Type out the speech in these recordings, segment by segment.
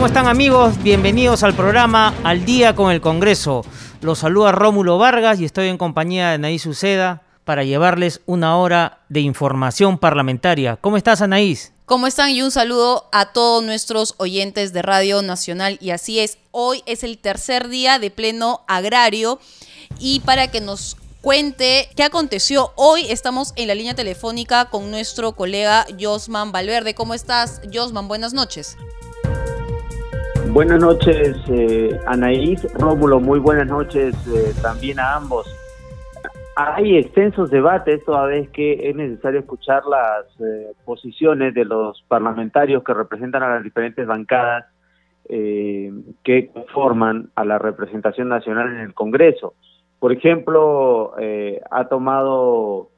¿Cómo están amigos? Bienvenidos al programa Al Día con el Congreso. Los saluda Rómulo Vargas y estoy en compañía de Anaís Uceda para llevarles una hora de información parlamentaria. ¿Cómo estás, Anaís? ¿Cómo están? Y un saludo a todos nuestros oyentes de Radio Nacional. Y así es, hoy es el tercer día de pleno agrario y para que nos cuente qué aconteció. Hoy estamos en la línea telefónica con nuestro colega Josman Valverde. ¿Cómo estás, Josman? Buenas noches. Buenas noches, eh, Anaís. Rómulo, muy buenas noches eh, también a ambos. Hay extensos debates toda vez que es necesario escuchar las eh, posiciones de los parlamentarios que representan a las diferentes bancadas que conforman a la representación nacional en el Congreso. Por ejemplo, ha tomado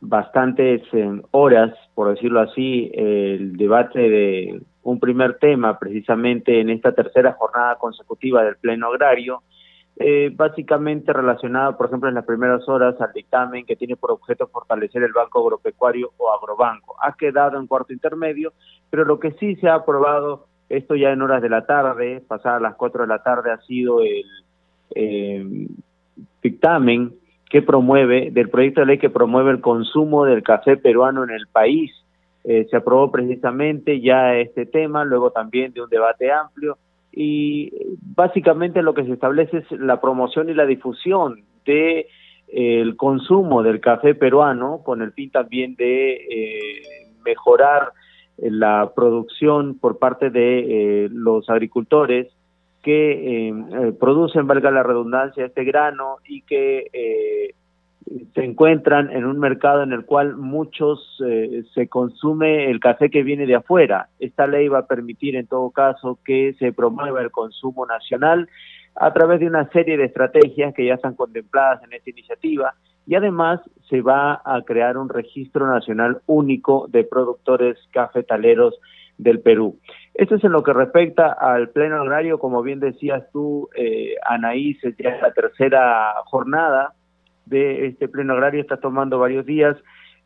bastantes horas, por decirlo así, el debate de un primer tema precisamente en esta tercera jornada consecutiva del Pleno Agrario, eh, básicamente relacionado, por ejemplo, en las primeras horas al dictamen que tiene por objeto fortalecer el Banco Agropecuario o Agrobanco. Ha quedado en cuarto intermedio, pero lo que sí se ha aprobado, esto ya en horas de la tarde, pasadas las cuatro de la tarde, ha sido el eh, dictamen que promueve, del proyecto de ley que promueve el consumo del café peruano en el país. Eh, se aprobó precisamente ya este tema, luego también de un debate amplio y básicamente lo que se establece es la promoción y la difusión de eh, el consumo del café peruano con el fin también de eh, mejorar la producción por parte de los agricultores que producen, valga la redundancia, este grano y que se encuentran en un mercado en el cual muchos eh, se consume el café que viene de afuera. Esta ley va a permitir en todo caso que se promueva el consumo nacional a través de una serie de estrategias que ya están contempladas en esta iniciativa y además se va a crear un registro nacional único de productores cafetaleros del Perú. Esto es en lo que respecta al pleno agrario, como bien decías tú, eh, Anaís, ya es la tercera jornada de este pleno agrario está tomando varios días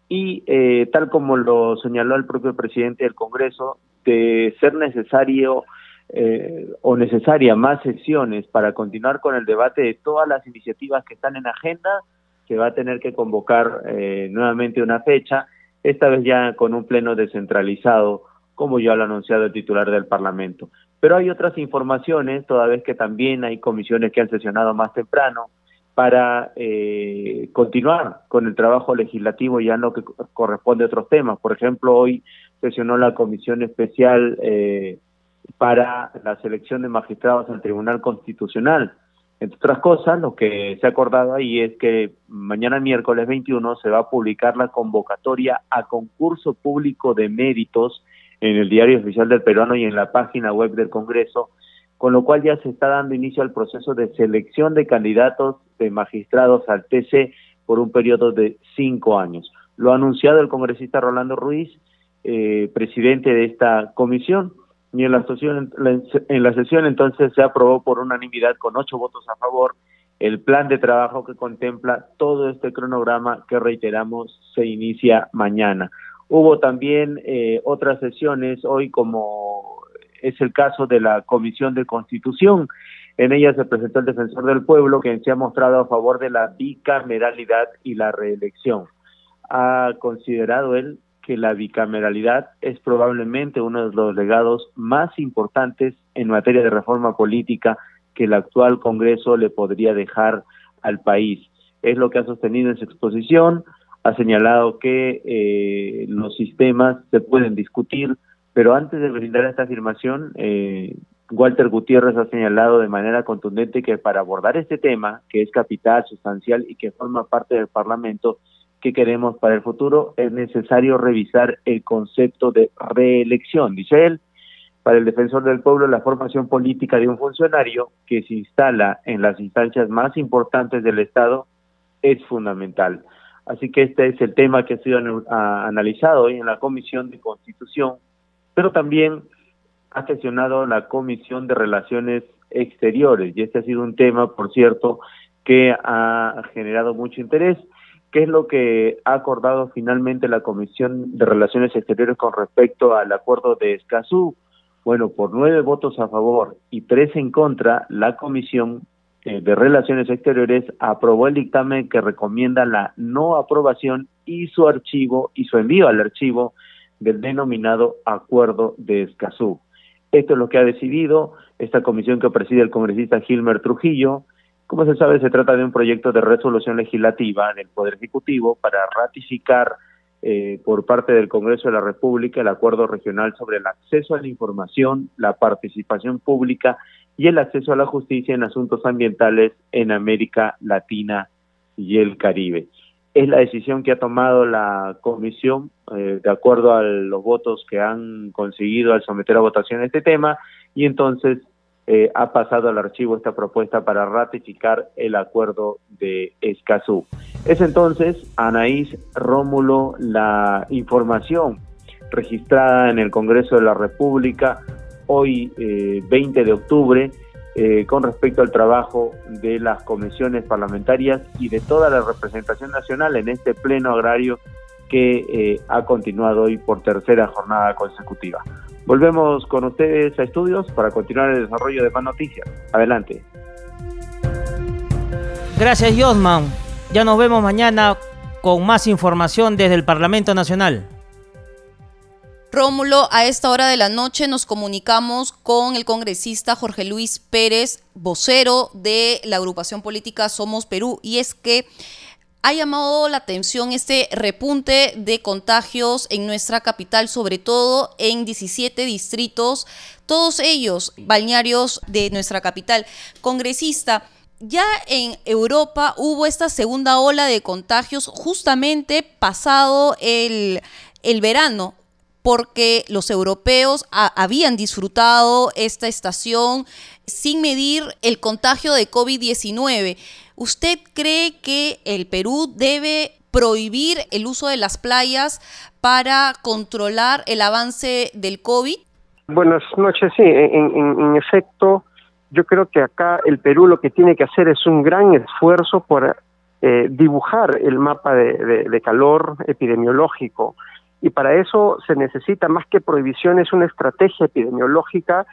y eh, tal como lo señaló el propio presidente del Congreso, de ser necesario eh, o necesaria más sesiones para continuar con el debate de todas las iniciativas que están en agenda, se va a tener que convocar eh, nuevamente una fecha, esta vez ya con un pleno descentralizado, como ya lo ha anunciado el titular del Parlamento. Pero hay otras informaciones, toda vez que también hay comisiones que han sesionado más temprano, para eh, continuar con el trabajo legislativo ya en lo que corresponde a otros temas. Por ejemplo, hoy sesionó la Comisión Especial eh, para la selección de magistrados al Tribunal Constitucional. Entre otras cosas, lo que se ha acordado ahí es que mañana miércoles 21 se va a publicar la convocatoria a concurso público de méritos en el Diario Oficial del Peruano y en la página web del Congreso con lo cual ya se está dando inicio al proceso de selección de candidatos de magistrados al TC por un periodo de cinco años. Lo ha anunciado el congresista Rolando Ruiz, eh, presidente de esta comisión, y en la, sesión, en la sesión entonces se aprobó por unanimidad con ocho votos a favor el plan de trabajo que contempla todo este cronograma que reiteramos se inicia mañana. Hubo también eh, otras sesiones hoy como es el caso de la Comisión de Constitución. En ella se presentó el defensor del pueblo, quien se ha mostrado a favor de la bicameralidad y la reelección. Ha considerado él que la bicameralidad es probablemente uno de los legados más importantes en materia de reforma política que el actual Congreso le podría dejar al país. Es lo que ha sostenido en su exposición, ha señalado que eh, los sistemas se pueden discutir, pero antes de brindar esta afirmación, eh, Walter Gutiérrez ha señalado de manera contundente que para abordar este tema, que es capital, sustancial y que forma parte del Parlamento, que queremos para el futuro, es necesario revisar el concepto de reelección. Dice él, para el defensor del pueblo la formación política de un funcionario que se instala en las instancias más importantes del Estado es fundamental. Así que este es el tema que ha sido analizado hoy en la Comisión de Constitución, pero también ha sesionado la Comisión de Relaciones Exteriores y este ha sido un tema, por cierto, que ha generado mucho interés. ¿Qué es lo que ha acordado finalmente la Comisión de Relaciones Exteriores con respecto al acuerdo de Escazú? Bueno, por nueve votos a favor y tres en contra, la Comisión eh, de Relaciones Exteriores aprobó el dictamen que recomienda la no aprobación y su archivo y su envío al archivo del denominado Acuerdo de Escazú. Esto es lo que ha decidido esta comisión que preside el congresista Gilmer Trujillo. Como se sabe, se trata de un proyecto de resolución legislativa del Poder Ejecutivo para ratificar eh, por parte del Congreso de la República el acuerdo regional sobre el acceso a la información, la participación pública y el acceso a la justicia en asuntos ambientales en América Latina y el Caribe. Es la decisión que ha tomado la comisión eh, de acuerdo a los votos que han conseguido al someter a votación este tema y entonces eh, ha pasado al archivo esta propuesta para ratificar el acuerdo de Escazú. Es entonces, Anaís Rómulo, la información registrada en el Congreso de la República hoy 20 eh, de octubre eh, con respecto al trabajo de las comisiones parlamentarias y de toda la representación nacional en este pleno agrario que ha continuado hoy por tercera jornada consecutiva. Volvemos con ustedes a estudios para continuar el desarrollo de más noticias. Adelante. Gracias, Josman. Ya nos vemos mañana con más información desde el Parlamento Nacional. Rómulo, a esta hora de la noche nos comunicamos con el congresista Jorge Luis Pérez, vocero de la agrupación política Somos Perú, y es que ha llamado la atención este repunte de contagios en nuestra capital, sobre todo en 17 distritos, todos ellos balnearios de nuestra capital. Congresista, ya en Europa hubo esta segunda ola de contagios justamente pasado el, verano porque los europeos habían disfrutado esta estación sin medir el contagio de COVID-19. ¿Usted cree que el Perú debe prohibir el uso de las playas para controlar el avance del COVID? Buenas noches, sí, en, efecto, yo creo que acá el Perú lo que tiene que hacer es un gran esfuerzo por eh, dibujar el mapa de, calor epidemiológico y para eso se necesita más que prohibiciones una estrategia epidemiológica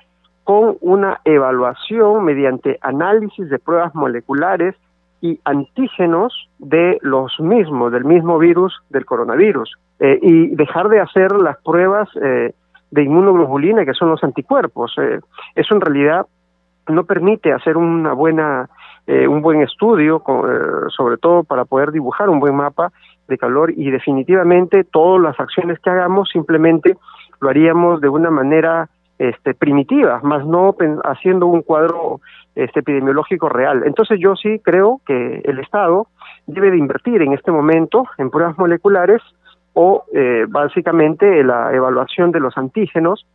con una evaluación mediante análisis de pruebas moleculares y antígenos de los mismos, del mismo virus, del coronavirus, eh, y dejar de hacer las pruebas eh, de inmunoglobulina, que son los anticuerpos. Eh, eso en realidad no permite hacer una buena, un buen estudio, sobre todo para poder dibujar un buen mapa de calor y definitivamente todas las acciones que hagamos simplemente lo haríamos de una manera este, primitiva, más no haciendo un cuadro este, epidemiológico real. Entonces yo sí creo que el Estado debe de invertir en este momento en pruebas moleculares o eh, básicamente la evaluación de los antígenos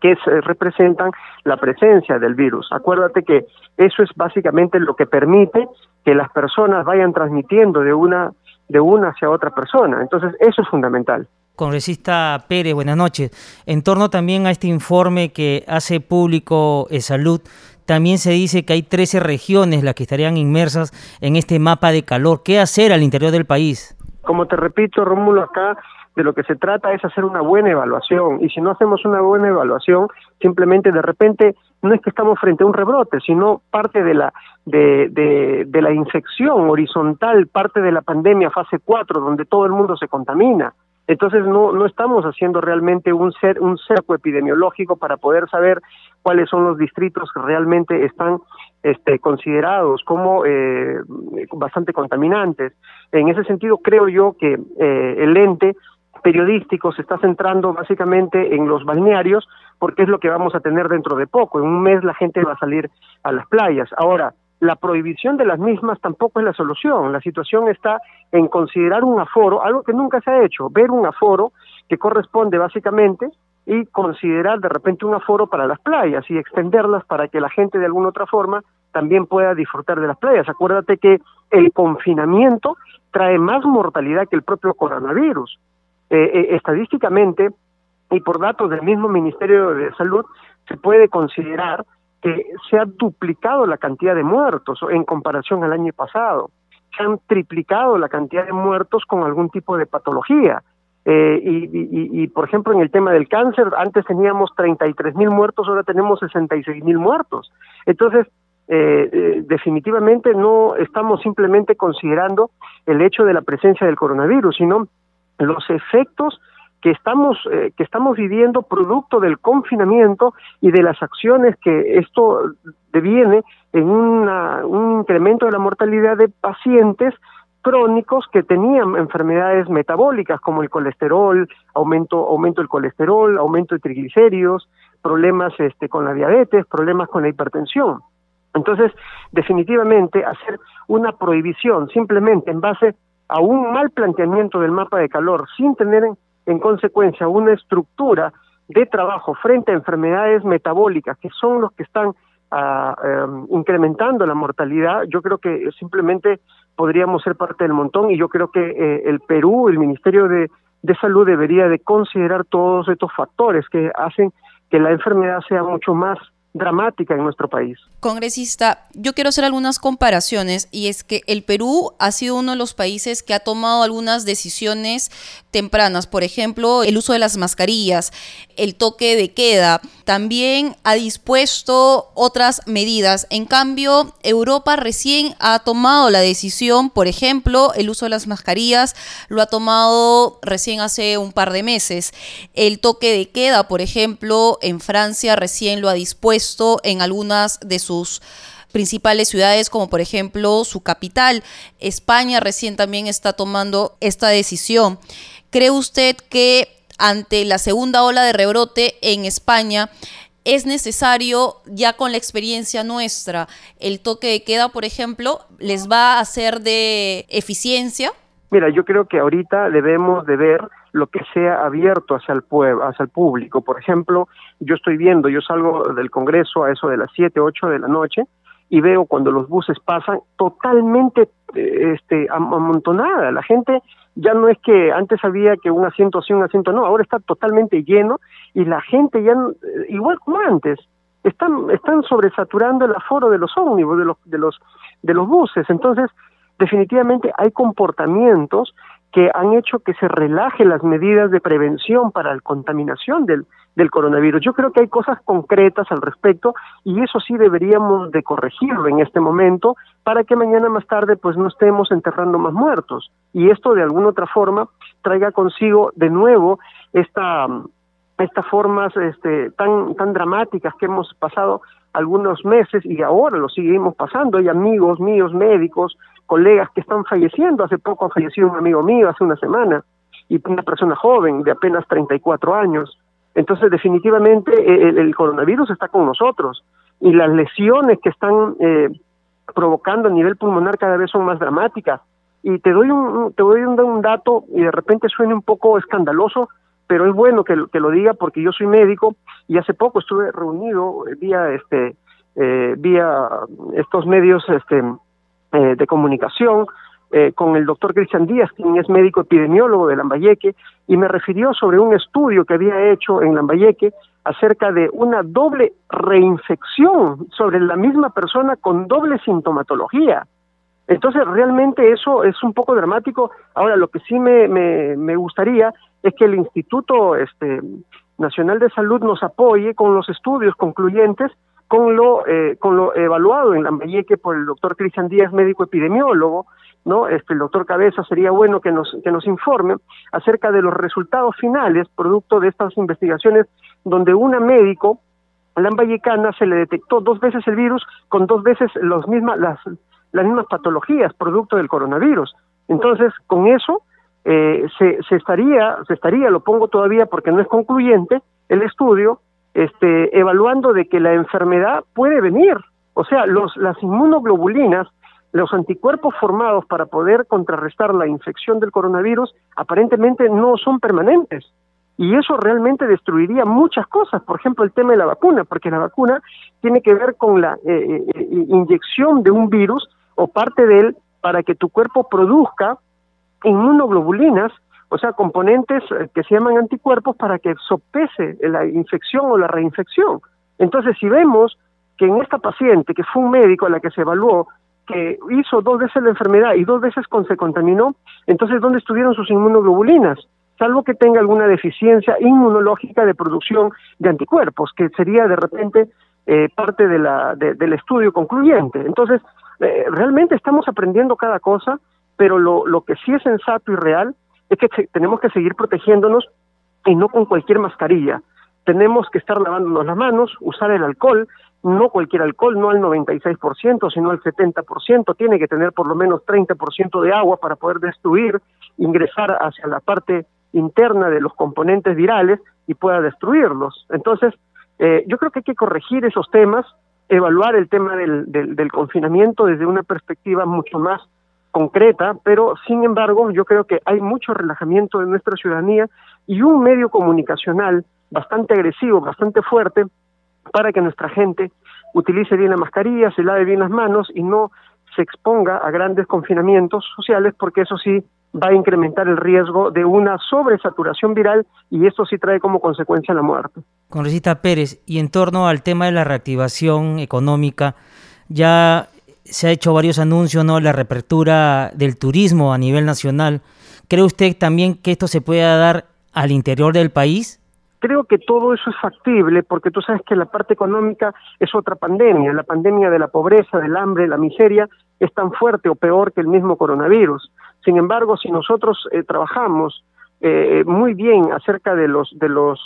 que representan la presencia del virus. Acuérdate que eso es básicamente lo que permite que las personas vayan transmitiendo de una de una hacia otra persona. Entonces, eso es fundamental. Congresista Pérez, buenas noches. En torno también a este informe que hace público eh, Salud, también se dice que hay 13 regiones las que estarían inmersas en este mapa de calor. ¿Qué hacer al interior del país? Como te repito, Rómulo, acá de lo que se trata es hacer una buena evaluación y si no hacemos una buena evaluación, simplemente de repente no es que estamos frente a un rebrote, sino parte de la de, de, la infección horizontal, parte de la pandemia fase 4, donde todo el mundo se contamina. Entonces no, no estamos haciendo realmente un, ser, un cerco epidemiológico para poder saber cuáles son los distritos que realmente están este, considerados como eh, bastante contaminantes. En ese sentido, creo yo que eh, el ente periodístico se está centrando básicamente en los balnearios porque es lo que vamos a tener dentro de poco. En un mes la gente va a salir a las playas. Ahora, la prohibición de las mismas tampoco es la solución. La situación está en considerar un aforo, algo que nunca se ha hecho, ver un aforo que corresponde básicamente y considerar de repente un aforo para las playas y extenderlas para que la gente de alguna otra forma también pueda disfrutar de las playas. Acuérdate que el confinamiento trae más mortalidad que el propio coronavirus. Eh, eh, estadísticamente y por datos del mismo Ministerio de Salud se puede considerar que se ha duplicado la cantidad de muertos en comparación al año pasado. Se han triplicado la cantidad de muertos con algún tipo de patología. Eh, y, por ejemplo, en el tema del cáncer, antes teníamos 33 mil muertos, ahora tenemos 66 mil muertos. Entonces, eh, eh, definitivamente no estamos simplemente considerando el hecho de la presencia del coronavirus, sino los efectos que estamos eh, que estamos viviendo producto del confinamiento y de las acciones que esto deviene en un incremento de la mortalidad de pacientes crónicos que tenían enfermedades metabólicas como el colesterol, aumento, aumento del colesterol, aumento de triglicéridos, problemas este, con la diabetes, problemas con la hipertensión. Entonces, definitivamente, hacer una prohibición simplemente en base a un mal planteamiento del mapa de calor, sin tener en, consecuencia una estructura de trabajo frente a enfermedades metabólicas, que son los que están ah, em, incrementando la mortalidad, yo creo que simplemente podríamos ser parte del montón y yo creo que eh, el Perú, el Ministerio de, de Salud debería de considerar todos estos factores que hacen que la enfermedad sea mucho más dramática en nuestro país. Congresista, yo quiero hacer algunas comparaciones y es que el Perú ha sido uno de los países que ha tomado algunas decisiones tempranas, por ejemplo, el uso de las mascarillas, el toque de queda, también ha dispuesto otras medidas. En cambio, Europa recién ha tomado la decisión, por ejemplo, el uso de las mascarillas lo ha tomado recién hace un par de meses. El toque de queda, por ejemplo, en Francia recién lo ha dispuesto en algunas de sus principales ciudades, como por ejemplo su capital. España recién también está tomando esta decisión. ¿Cree usted que ante la segunda ola de rebrote en España es necesario, ya con la experiencia nuestra, el toque de queda, por ejemplo, les va a ser de eficiencia? Mira, yo creo que ahorita debemos de ver lo que sea abierto hacia el pueblo, hacia el público. Por ejemplo, yo estoy viendo, yo salgo del Congreso a eso de las 7, 8 de la noche y veo cuando los buses pasan totalmente eh, este amontonada. La gente ya no es que antes había que un asiento sí, un asiento no, ahora está totalmente lleno y la gente ya eh, igual como antes están están sobresaturando el aforo de los ómnibus, de los de los de los buses. Entonces, definitivamente hay comportamientos que han hecho que se relaje las medidas de prevención para la contaminación del, del coronavirus. Yo creo que hay cosas concretas al respecto y eso sí deberíamos de corregirlo en este momento para que mañana más tarde pues no estemos enterrando más muertos y esto de alguna otra forma traiga consigo de nuevo esta estas formas este, tan tan dramáticas que hemos pasado algunos meses y ahora lo seguimos pasando. Hay amigos míos médicos colegas que están falleciendo. Hace poco ha fallecido un amigo mío, hace una semana, y una persona joven de apenas 34 años. Entonces, definitivamente, eh, el, coronavirus está con nosotros y las lesiones que están eh, provocando a nivel pulmonar cada vez son más dramáticas. Y te doy un, te doy un, dato y de repente suene un poco escandaloso, pero es bueno que, que, lo diga porque yo soy médico y hace poco estuve reunido eh, vía este vía estos medios este eh, de comunicación eh, con el doctor Cristian Díaz, quien es médico epidemiólogo de Lambayeque, y me refirió sobre un estudio que había hecho en Lambayeque acerca de una doble reinfección sobre la misma persona con doble sintomatología. Entonces, realmente eso es un poco dramático. Ahora, lo que sí me, me, me gustaría es que el Instituto este, Nacional de Salud nos apoye con los estudios concluyentes con lo, eh, con lo evaluado en Lambayeque por el doctor Cristian Díaz, médico epidemiólogo, ¿no? Este, el doctor Cabeza sería bueno que nos, que nos informe acerca de los resultados finales, producto de estas investigaciones, donde una médico lambayecana se le detectó dos veces el virus con dos veces los mismas, las, las mismas patologías, producto del coronavirus. Entonces, con eso eh, se, se estaría, se estaría, lo pongo todavía porque no es concluyente, el estudio, este, evaluando de que la enfermedad puede venir. O sea, los, las inmunoglobulinas, los anticuerpos formados para poder contrarrestar la infección del coronavirus, aparentemente no son permanentes. Y eso realmente destruiría muchas cosas, por ejemplo, el tema de la vacuna, porque la vacuna tiene que ver con la eh, eh, inyección de un virus o parte de él para que tu cuerpo produzca inmunoglobulinas, o sea, componentes eh, que se llaman anticuerpos para que sopese la infección o la reinfección. Entonces, si vemos que en esta paciente, que fue un médico a la que se evaluó, que hizo dos veces la enfermedad y dos veces con, se contaminó, entonces ¿dónde estuvieron sus inmunoglobulinas? Salvo que tenga alguna deficiencia inmunológica de producción de anticuerpos, que sería de repente eh, parte de la, del estudio concluyente. Entonces, eh, realmente estamos aprendiendo cada cosa, pero lo, lo que sí es sensato y real es que tenemos que seguir protegiéndonos y no con cualquier mascarilla. Tenemos que estar lavándonos las manos, usar el alcohol, no cualquier alcohol, no al 96%, sino al 70%, tiene que tener por lo menos 30% de agua para poder destruir, ingresar hacia la parte interna de los componentes virales y pueda destruirlos. Entonces, eh, yo creo que hay que corregir esos temas, evaluar el tema del, del, confinamiento desde una perspectiva mucho más concreta, pero sin embargo yo creo que hay mucho relajamiento de nuestra ciudadanía y un medio comunicacional bastante agresivo, bastante fuerte, para que nuestra gente utilice bien la mascarilla, se lave bien las manos y no se exponga a grandes confinamientos sociales, porque eso sí va a incrementar el riesgo de una sobresaturación viral y esto sí trae como consecuencia la muerte. Congresista Pérez, y en torno al tema de la reactivación económica, ya se ha hecho varios anuncios, ¿no? La reapertura del turismo a nivel nacional. ¿Cree usted también que esto se pueda dar al interior del país? Creo que todo eso es factible porque tú sabes que la parte económica es otra pandemia. La pandemia de la pobreza, del hambre, la miseria es tan fuerte o peor que el mismo coronavirus. Sin embargo, si nosotros eh, trabajamos eh, muy bien acerca de los de los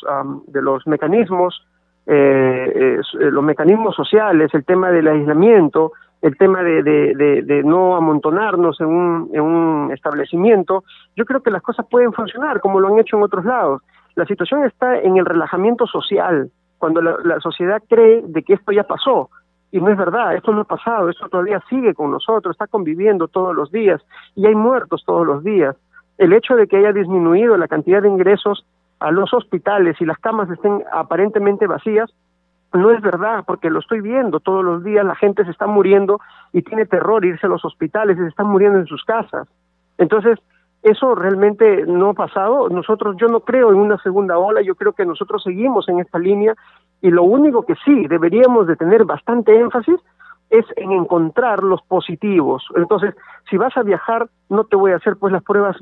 de los mecanismos eh, los mecanismos sociales, el tema del aislamiento, el tema de, de, de, no amontonarnos en un, en un establecimiento, yo creo que las cosas pueden funcionar como lo han hecho en otros lados. La situación está en el relajamiento social, cuando la, sociedad cree de que esto ya pasó, y no es verdad, esto no ha pasado, esto todavía sigue con nosotros, está conviviendo todos los días y hay muertos todos los días. El hecho de que haya disminuido la cantidad de ingresos a los hospitales y las camas estén aparentemente vacías, no es verdad, porque lo estoy viendo todos los días, la gente se está muriendo y tiene terror irse a los hospitales y se están muriendo en sus casas. Entonces, eso realmente no ha pasado. Nosotros, yo no creo en una segunda ola, yo creo que nosotros seguimos en esta línea y lo único que sí deberíamos de tener bastante énfasis es en encontrar los positivos. Entonces, si vas a viajar, no te voy a hacer pues las pruebas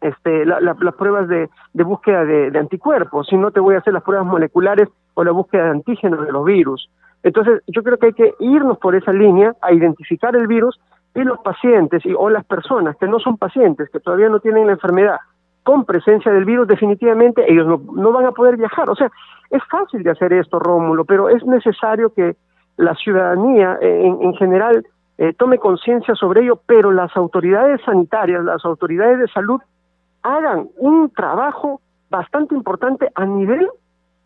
este, las pruebas de, búsqueda de, anticuerpos, sino te voy a hacer las pruebas moleculares o la búsqueda de antígenos de los virus. Entonces, yo creo que hay que irnos por esa línea a identificar el virus y los pacientes y, o las personas que no son pacientes, que todavía no tienen la enfermedad con presencia del virus, definitivamente ellos no, no van a poder viajar. O sea, es fácil de hacer esto, Rómulo, pero es necesario que la ciudadanía eh, en, en general eh, tome conciencia sobre ello, pero las autoridades sanitarias, las autoridades de salud hagan un trabajo bastante importante a nivel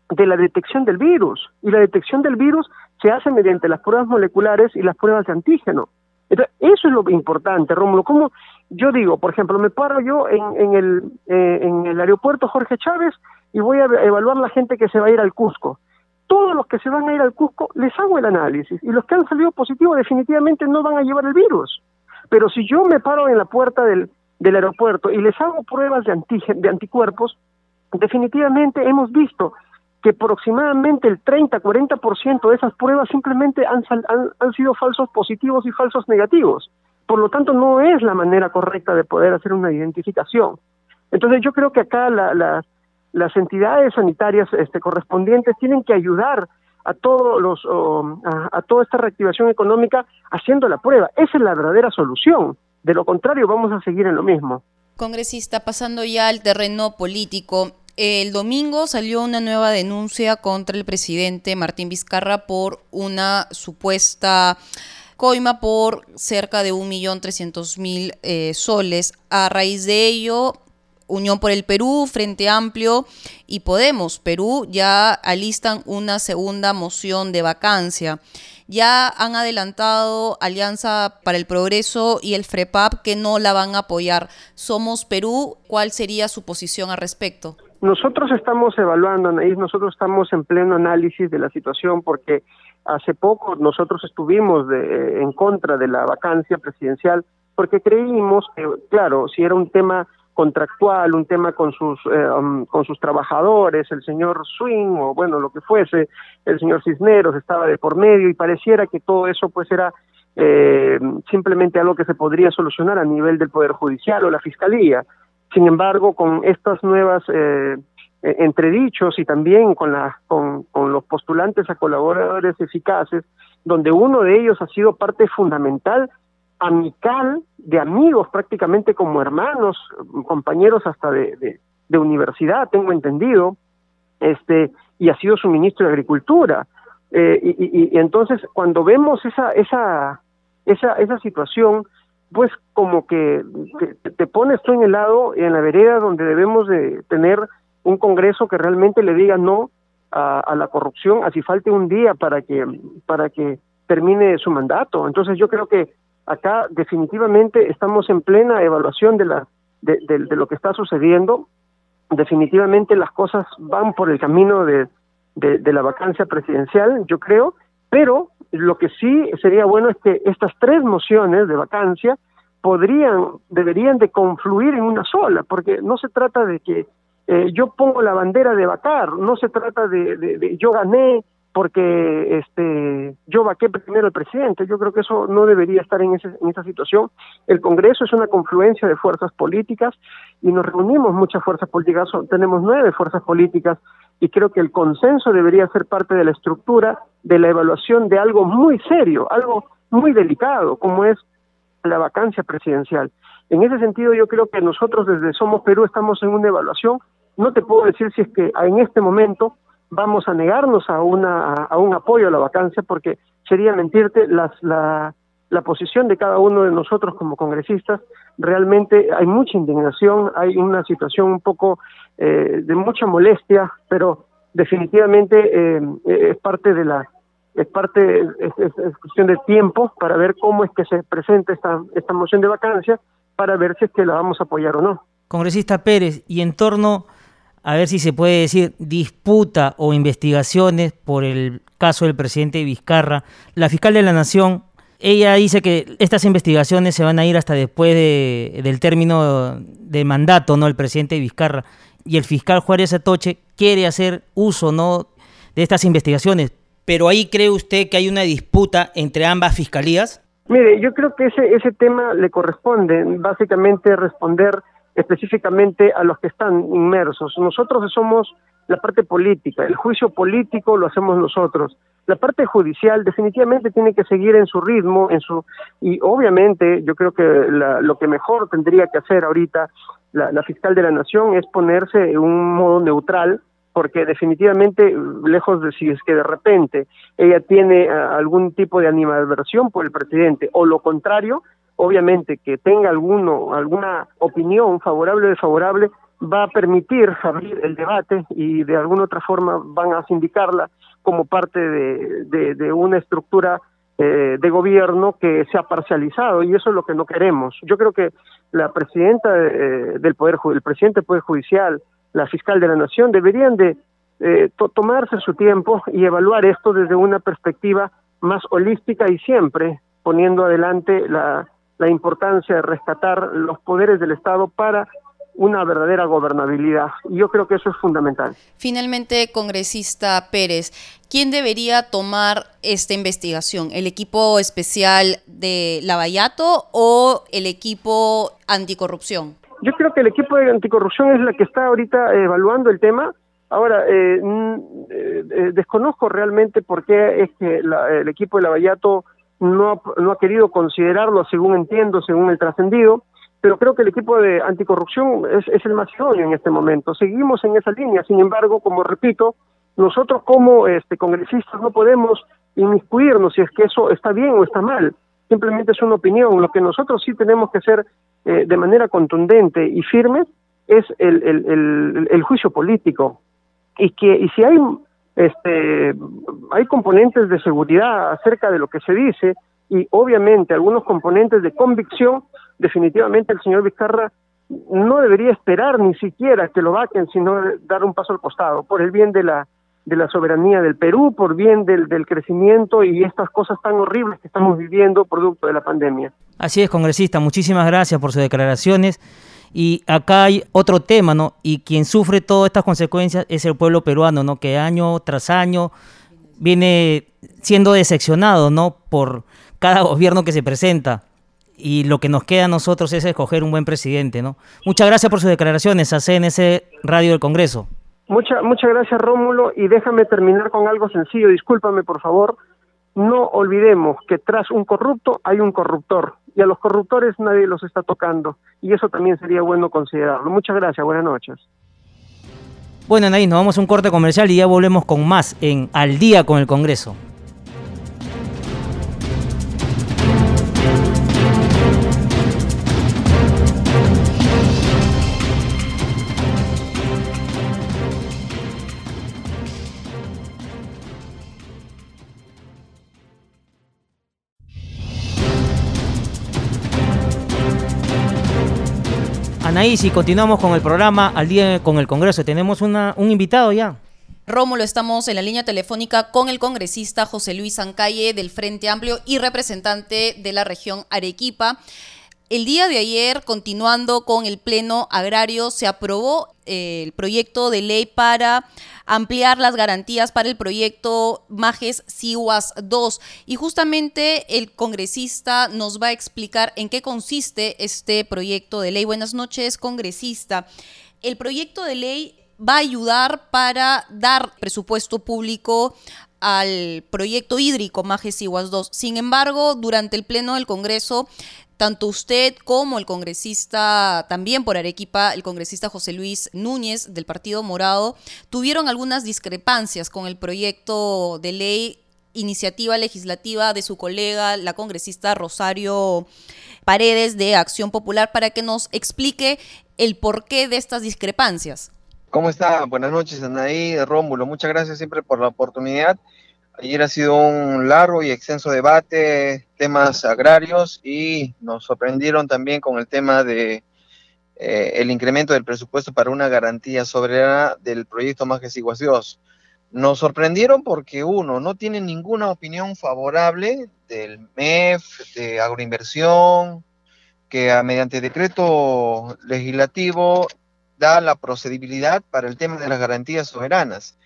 de la detección del virus. Y la detección del virus se hace mediante las pruebas moleculares y las pruebas de antígeno. Eso es lo importante, Rómulo. Como yo digo, por ejemplo, me paro yo en, en, el, eh, en el aeropuerto Jorge Chávez y voy a evaluar la gente que se va a ir al Cusco. Todos los que se van a ir al Cusco les hago el análisis y los que han salido positivos definitivamente no van a llevar el virus. Pero si yo me paro en la puerta del, del aeropuerto y les hago pruebas de, de anticuerpos, definitivamente hemos visto que aproximadamente el 30-40% de esas pruebas simplemente han, han, sido falsos positivos y falsos negativos. Por lo tanto, no es la manera correcta de poder hacer una identificación. Entonces, yo creo que acá la, las entidades sanitarias este, correspondientes tienen que ayudar a todos los a, a, toda esta reactivación económica haciendo la prueba. Esa es la verdadera solución. De lo contrario, vamos a seguir en lo mismo. Congresista, pasando ya al terreno político, el domingo salió una nueva denuncia contra el presidente Martín Vizcarra por una supuesta coima por cerca de 1.300.000 eh, soles. A raíz de ello, Unión por el Perú, Frente Amplio y Podemos Perú ya alistan una segunda moción de vacancia. Ya han adelantado Alianza para el Progreso y el FREPAP que no la van a apoyar. Somos Perú, ¿cuál sería su posición al respecto? Nosotros estamos evaluando, Anaís, nosotros estamos en pleno análisis de la situación porque hace poco nosotros estuvimos de, en contra de la vacancia presidencial porque creímos que, claro, si era un tema contractual, un tema con sus eh, um, con sus trabajadores, el señor Swing o bueno lo que fuese, el señor Cisneros estaba de por medio y pareciera que todo eso pues era eh, simplemente algo que se podría solucionar a nivel del poder judicial o la fiscalía. Sin embargo, con estas nuevas eh, e, entredichos y también con, la, con, con los postulantes a colaboradores eficaces, donde uno de ellos ha sido parte fundamental amical, de amigos prácticamente como hermanos, compañeros hasta de, de, universidad, tengo entendido, este, y ha sido su ministro de Agricultura. Eh, y, entonces, cuando vemos esa, esa, esa, esa situación, pues como que te, te, pones tú en el lado, en la vereda donde debemos de tener un Congreso que realmente le diga no a, a la corrupción, así falte un día para que, para que termine su mandato. Entonces yo creo que acá definitivamente estamos en plena evaluación de, la, de, lo que está sucediendo. Definitivamente las cosas van por el camino de, de, la vacancia presidencial, yo creo, pero lo que sí sería bueno es que estas tres mociones de vacancia podrían, deberían de confluir en una sola, porque no se trata de que eh, yo pongo la bandera de vacar, no se trata de, de, de yo gané, porque este yo vaqué primero al presidente. Yo creo que eso no debería estar en, ese, en esa situación. El Congreso es una confluencia de fuerzas políticas y nos reunimos muchas fuerzas políticas, tenemos nueve fuerzas políticas y creo que el consenso debería ser parte de la estructura de la evaluación de algo muy serio, algo muy delicado, como es la vacancia presidencial. En ese sentido, yo creo que nosotros desde Somos Perú estamos en una evaluación. No te puedo decir si es que en este momento vamos a negarnos a, una, a un apoyo a la vacancia porque sería mentirte las, la, la posición de cada uno de nosotros como congresistas. Realmente hay mucha indignación, hay una situación un poco eh, de mucha molestia, pero definitivamente eh, es parte de la es parte es, es, es, cuestión de tiempo para ver cómo es que se presenta esta esta moción de vacancia para ver si es que la vamos a apoyar o no. Congresista Pérez, y en torno a ver si se puede decir disputa o investigaciones por el caso del presidente Vizcarra. La fiscal de la Nación, ella dice que estas investigaciones se van a ir hasta después de, del término de mandato, ¿no? El presidente Vizcarra. Y el fiscal Juárez Atoche quiere hacer uso, ¿no? De estas investigaciones. Pero ahí cree usted que hay una disputa entre ambas fiscalías? Mire, yo creo que ese, ese tema le corresponde básicamente responder específicamente a los que están inmersos. Nosotros somos la parte política, el juicio político lo hacemos nosotros. La parte judicial definitivamente tiene que seguir en su ritmo, en su y obviamente yo creo que la, lo que mejor tendría que hacer ahorita la, fiscal de la nación es ponerse en un modo neutral, porque definitivamente, lejos de si es que de repente ella tiene uh, algún tipo de animadversión por el presidente o lo contrario, obviamente que tenga alguno, alguna opinión favorable o desfavorable, va a permitir abrir el debate y de alguna otra forma van a sindicarla como parte de, de, una estructura eh, de gobierno que se ha parcializado y eso es lo que no queremos. Yo creo que la presidenta eh, del poder, el presidente del poder judicial, la fiscal de la nación deberían de eh, to tomarse su tiempo y evaluar esto desde una perspectiva más holística y siempre poniendo adelante la la importancia de rescatar los poderes del Estado para una verdadera gobernabilidad. Y yo creo que eso es fundamental. Finalmente, congresista Pérez, ¿quién debería tomar esta investigación? ¿El equipo especial de Lavallato o el equipo anticorrupción? Yo creo que el equipo de anticorrupción es la que está ahorita evaluando el tema. Ahora, eh, eh, desconozco realmente por qué es que la, el equipo de Lavallato no, no ha querido considerarlo, según entiendo, según el trascendido, pero creo que el equipo de anticorrupción es, el más idóneo en este momento. Seguimos en esa línea, sin embargo, como repito, nosotros como este, congresistas no podemos inmiscuirnos si es que eso está bien o está mal, simplemente es una opinión. Lo que nosotros sí tenemos que hacer eh, de manera contundente y firme es el, el juicio político. Y que y si hay este, hay componentes de seguridad acerca de lo que se dice y obviamente algunos componentes de convicción. Definitivamente el señor Vizcarra no debería esperar ni siquiera que lo vaquen, sino dar un paso al costado, por el bien de la, de la soberanía del Perú, por bien del, del crecimiento y estas cosas tan horribles que estamos viviendo producto de la pandemia. Así es, congresista, muchísimas gracias por sus declaraciones. Y acá hay otro tema, ¿no? Y quien sufre todas estas consecuencias es el pueblo peruano, ¿no? Que año tras año viene siendo decepcionado, ¿no? Por cada gobierno que se presenta y lo que nos queda a nosotros es escoger un buen presidente, ¿no? Muchas gracias por sus declaraciones a CNC Radio del Congreso. Muchas muchas gracias Rómulo y déjame terminar con algo sencillo, discúlpame por favor. No olvidemos que tras un corrupto hay un corruptor y a los corruptores nadie los está tocando y eso también sería bueno considerarlo. Muchas gracias, buenas noches. Bueno, Anaís, nos vamos a un corte comercial y ya volvemos con más en Al día con el Congreso. Anaís, y continuamos con el programa al día con el Congreso. Tenemos una, un invitado ya. Rómulo, estamos en la línea telefónica con el congresista José Luis Ancalle del Frente Amplio y representante de la región Arequipa. El día de ayer, continuando con el Pleno Agrario, se aprobó eh, el proyecto de ley para ampliar las garantías para el proyecto Majes Siwas 2. Y justamente el congresista nos va a explicar en qué consiste este proyecto de ley. Buenas noches, congresista. El proyecto de ley va a ayudar para dar presupuesto público al proyecto hídrico Majes Siwas 2. Sin embargo, durante el pleno del Congreso tanto usted como el congresista, también por Arequipa, el congresista José Luis Núñez del Partido Morado, tuvieron algunas discrepancias con el proyecto de ley iniciativa legislativa de su colega, la congresista Rosario Paredes de Acción Popular, para que nos explique el porqué de estas discrepancias. ¿Cómo está? Buenas noches, Anaí, Rómulo. Muchas gracias siempre por la oportunidad. Ayer ha sido un largo y extenso debate, temas agrarios y nos sorprendieron también con el tema de eh, el incremento del presupuesto para una garantía soberana del proyecto Más que Nos sorprendieron porque uno no tiene ninguna opinión favorable del MEF, de agroinversión, que mediante decreto legislativo da la procedibilidad para el tema de las garantías soberanas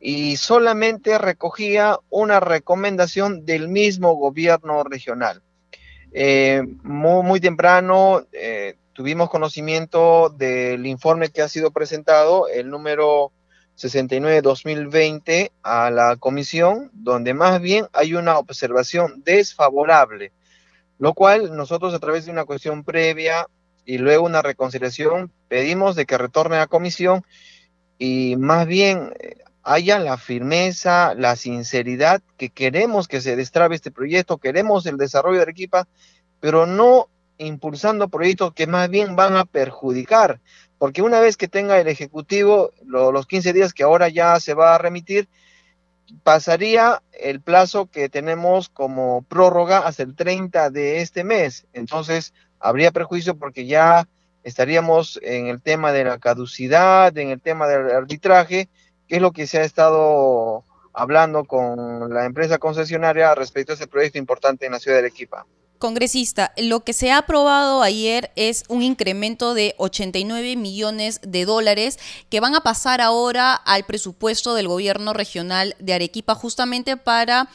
y solamente recogía una recomendación del mismo gobierno regional. Eh, muy, temprano eh, tuvimos conocimiento del informe que ha sido presentado, el número 69-2020, a la comisión, donde más bien hay una observación desfavorable, lo cual nosotros a través de una cuestión previa y luego una reconciliación pedimos de que retorne a comisión y más bien eh, haya la firmeza, la sinceridad que queremos que se destrabe este proyecto, queremos el desarrollo de Arequipa, pero no impulsando proyectos que más bien van a perjudicar, porque una vez que tenga el Ejecutivo los 15 días que ahora ya se va a remitir, pasaría el plazo que tenemos como prórroga hasta el 30 de este mes. Entonces, habría perjuicio porque ya estaríamos en el tema de la caducidad, en el tema del arbitraje, qué es lo que se ha estado hablando con la empresa concesionaria respecto a ese proyecto importante en la ciudad de Arequipa. Congresista, lo que se ha aprobado ayer es un incremento de 89 millones de dólares que van a pasar ahora al presupuesto del gobierno regional de Arequipa justamente para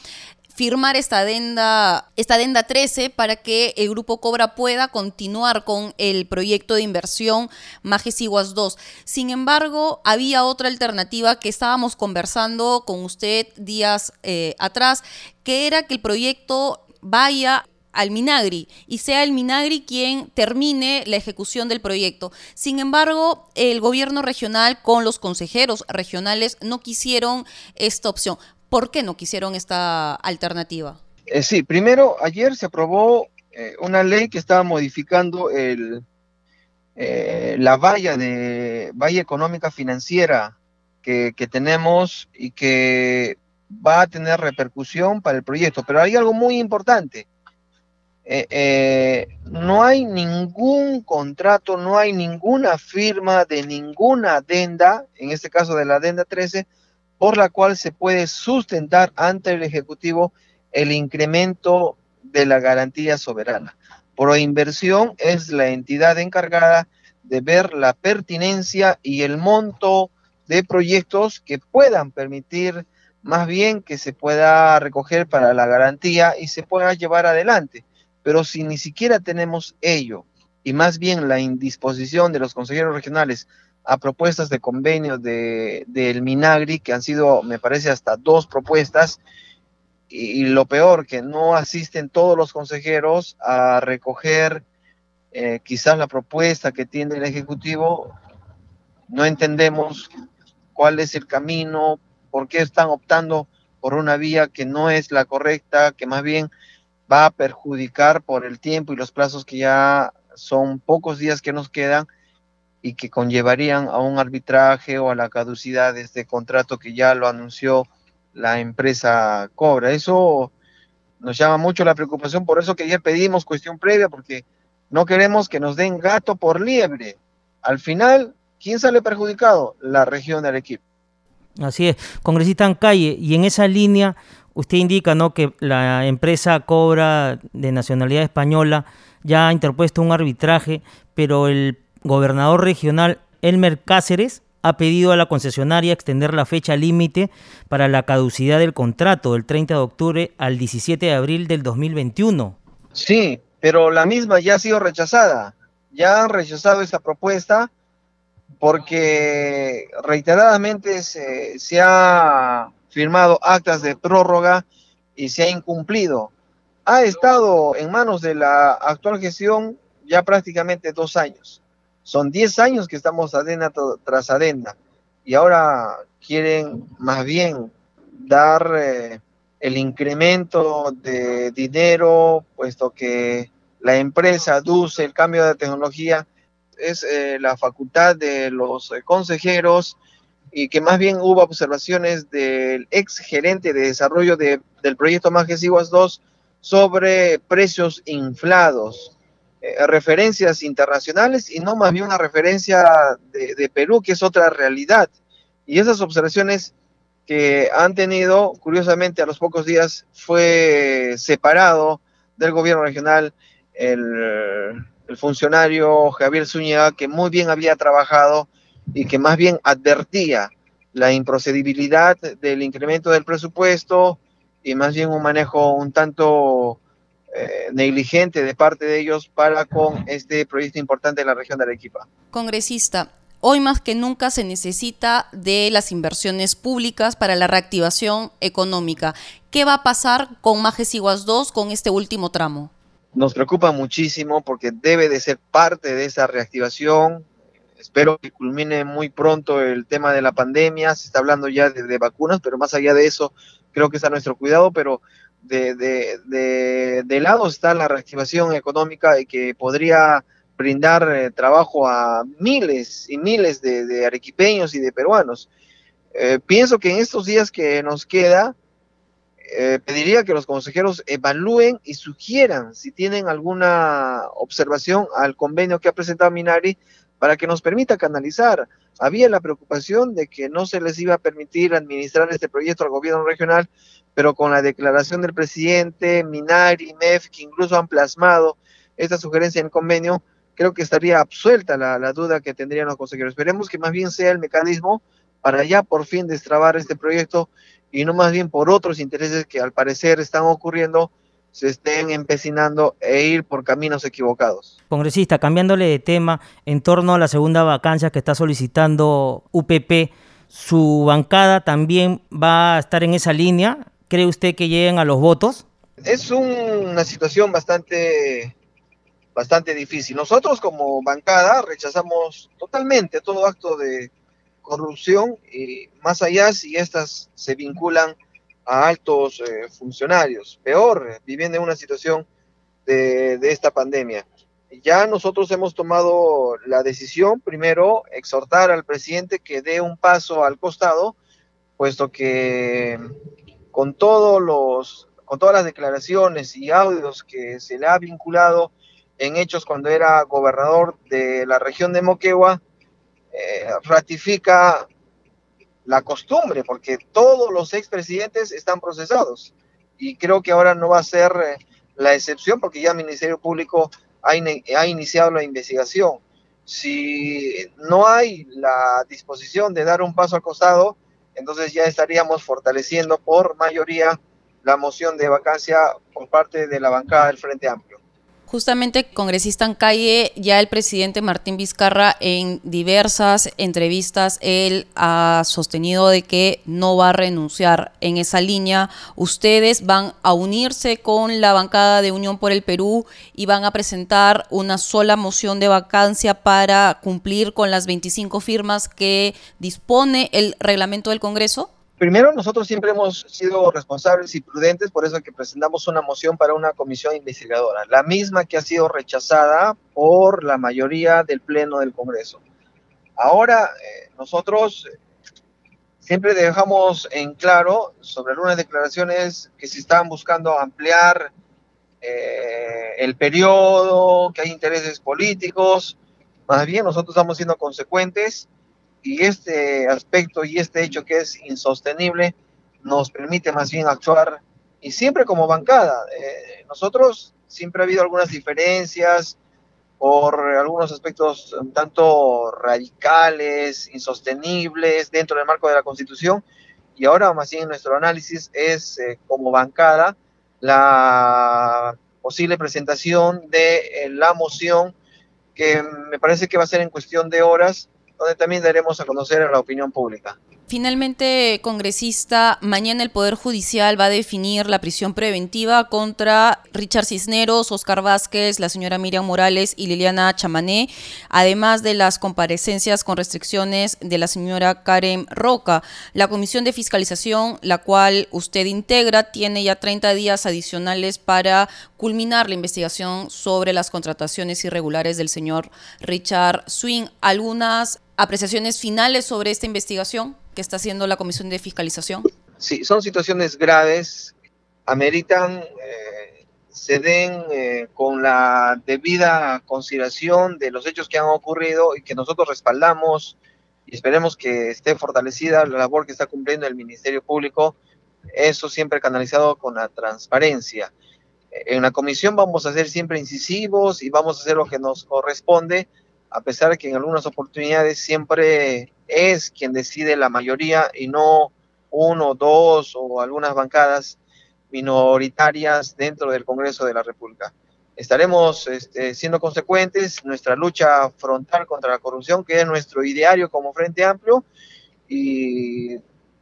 firmar esta adenda, esta adenda 13 para que el Grupo Cobra pueda continuar con el proyecto de inversión Majesiguas 2. Sin embargo, había otra alternativa que estábamos conversando con usted días eh, atrás, que era que el proyecto vaya al Minagri y sea el Minagri quien termine la ejecución del proyecto. Sin embargo, el gobierno regional con los consejeros regionales no quisieron esta opción. ¿Por qué no quisieron esta alternativa? Eh, sí, primero, ayer se aprobó eh, una ley que estaba modificando el, eh, la valla de valla económica financiera que, que, tenemos y que va a tener repercusión para el proyecto. Pero hay algo muy importante. eh, no hay ningún contrato, no hay ninguna firma de ninguna adenda, en este caso de la adenda 13, por la cual se puede sustentar ante el Ejecutivo el incremento de la garantía soberana. Proinversión es la entidad encargada de ver la pertinencia y el monto de proyectos que puedan permitir más bien que se pueda recoger para la garantía y se pueda llevar adelante. Pero si ni siquiera tenemos ello y más bien la indisposición de los consejeros regionales a propuestas de convenio del de, Minagri, que han sido, me parece, hasta dos propuestas, y, lo peor, que no asisten todos los consejeros a recoger eh, quizás la propuesta que tiene el Ejecutivo, no entendemos cuál es el camino, por qué están optando por una vía que no es la correcta, que más bien va a perjudicar por el tiempo y los plazos que ya son pocos días que nos quedan y que conllevarían a un arbitraje o a la caducidad de este contrato que ya lo anunció la empresa Cobra. Eso nos llama mucho la preocupación, por eso que ayer pedimos cuestión previa, porque no queremos que nos den gato por liebre. Al final, ¿quién sale perjudicado? La región de Arequipa. Así es, congresista en calle, y en esa línea usted indica ¿no? que la empresa Cobra de nacionalidad española ya ha interpuesto un arbitraje, pero el gobernador regional Elmer Cáceres ha pedido a la concesionaria extender la fecha límite para la caducidad del contrato del 30 de octubre al 17 de abril del 2021. Sí, pero la misma ya ha sido rechazada. Ya han rechazado esa propuesta porque reiteradamente se, se ha firmado actas de prórroga y se ha incumplido. Ha estado en manos de la actual gestión ya prácticamente dos años. Son 10 años que estamos adenda tras adenda y ahora quieren más bien dar eh, el incremento de dinero, puesto que la empresa aduce el cambio de tecnología, es eh, la facultad de los eh, consejeros y que más bien hubo observaciones del ex gerente de desarrollo del proyecto Majesiguas 2 sobre precios inflados. Eh, referencias internacionales y no más bien una referencia de, Perú, que es otra realidad. Y esas observaciones que han tenido, curiosamente, a los pocos días fue separado del gobierno regional el, el funcionario Javier Zúñiga, que muy bien había trabajado y que más bien advertía la improcedibilidad del incremento del presupuesto y más bien un manejo un tanto eh, negligente de parte de ellos para con este proyecto importante en la región de Arequipa. Congresista, hoy más que nunca se necesita de las inversiones públicas para la reactivación económica. ¿Qué va a pasar con Majes Iguas 2 con este último tramo? Nos preocupa muchísimo porque debe de ser parte de esa reactivación. Espero que culmine muy pronto el tema de la pandemia. Se está hablando ya de, de vacunas, pero más allá de eso, creo que está nuestro cuidado, pero de, de, de, lado está la reactivación económica y que podría brindar eh, trabajo a miles y miles de, arequipeños y de peruanos. Eh, pienso que en estos días que nos queda, eh, pediría que los consejeros evalúen y sugieran si tienen alguna observación al convenio que ha presentado Minari para que nos permita canalizar. Había la preocupación de que no se les iba a permitir administrar este proyecto al gobierno regional pero con la declaración del presidente, Minari, MEF, que incluso han plasmado esta sugerencia en el convenio, creo que estaría absuelta la, duda que tendrían los consejeros. Esperemos que más bien sea el mecanismo para ya por fin destrabar este proyecto y no más bien por otros intereses que al parecer están ocurriendo se estén empecinando e ir por caminos equivocados. Congresista, cambiándole de tema, en torno a la segunda vacancia que está solicitando UPP, ¿su bancada también va a estar en esa línea? cree usted que lleguen a los votos? Es una situación bastante, bastante difícil. Nosotros como bancada rechazamos totalmente todo acto de corrupción y más allá si estas se vinculan a altos eh, funcionarios. Peor, viviendo en una situación de, de esta pandemia. Ya nosotros hemos tomado la decisión, primero, exhortar al presidente que dé un paso al costado, puesto que con todos los con todas las declaraciones y audios que se le ha vinculado en hechos cuando era gobernador de la región de Moquegua, eh, ratifica la costumbre, porque todos los expresidentes están procesados. Y creo que ahora no va a ser eh, la excepción, porque ya el Ministerio Público ha, ha iniciado la investigación. Si no hay la disposición de dar un paso al costado, entonces ya estaríamos fortaleciendo por mayoría la moción de vacancia por parte de la bancada del Frente Amplio. Justamente, congresista en calle, ya el presidente Martín Vizcarra en diversas entrevistas, él ha sostenido de que no va a renunciar en esa línea. Ustedes van a unirse con la bancada de Unión por el Perú y van a presentar una sola moción de vacancia para cumplir con las 25 firmas que dispone el reglamento del Congreso. Primero, nosotros siempre hemos sido responsables y prudentes, por eso que presentamos una moción para una comisión investigadora, la misma que ha sido rechazada por la mayoría del Pleno del Congreso. Ahora, eh, nosotros siempre dejamos en claro sobre algunas declaraciones que se están buscando ampliar eh, el periodo, que hay intereses políticos. Más bien, nosotros estamos siendo consecuentes y este aspecto y este hecho que es insostenible nos permite más bien actuar y siempre como bancada. Eh, nosotros siempre ha habido algunas diferencias por algunos aspectos tanto radicales, insostenibles dentro del marco de la Constitución y ahora más bien nuestro análisis es eh, como bancada la posible presentación de eh, la moción que me parece que va a ser en cuestión de horas donde también daremos a conocer a la opinión pública. Finalmente, congresista, mañana el Poder Judicial va a definir la prisión preventiva contra Richard Cisneros, Oscar Vázquez, la señora Miriam Morales y Liliana Chamané, además de las comparecencias con restricciones de la señora Karen Roca. La Comisión de Fiscalización, la cual usted integra, tiene ya 30 días adicionales para culminar la investigación sobre las contrataciones irregulares del señor Richard Swing. Algunas apreciaciones finales sobre esta investigación que está haciendo la Comisión de Fiscalización? Sí, son situaciones graves, ameritan, eh, se den eh, con la debida consideración de los hechos que han ocurrido y que nosotros respaldamos y esperemos que esté fortalecida la labor que está cumpliendo el Ministerio Público, eso siempre canalizado con la transparencia. En la comisión vamos a ser siempre incisivos y vamos a hacer lo que nos corresponde, a pesar de que en algunas oportunidades siempre es quien decide la mayoría y no uno, dos o algunas bancadas minoritarias dentro del Congreso de la República. Estaremos este, siendo consecuentes, nuestra lucha frontal contra la corrupción, que es nuestro ideario como Frente Amplio, y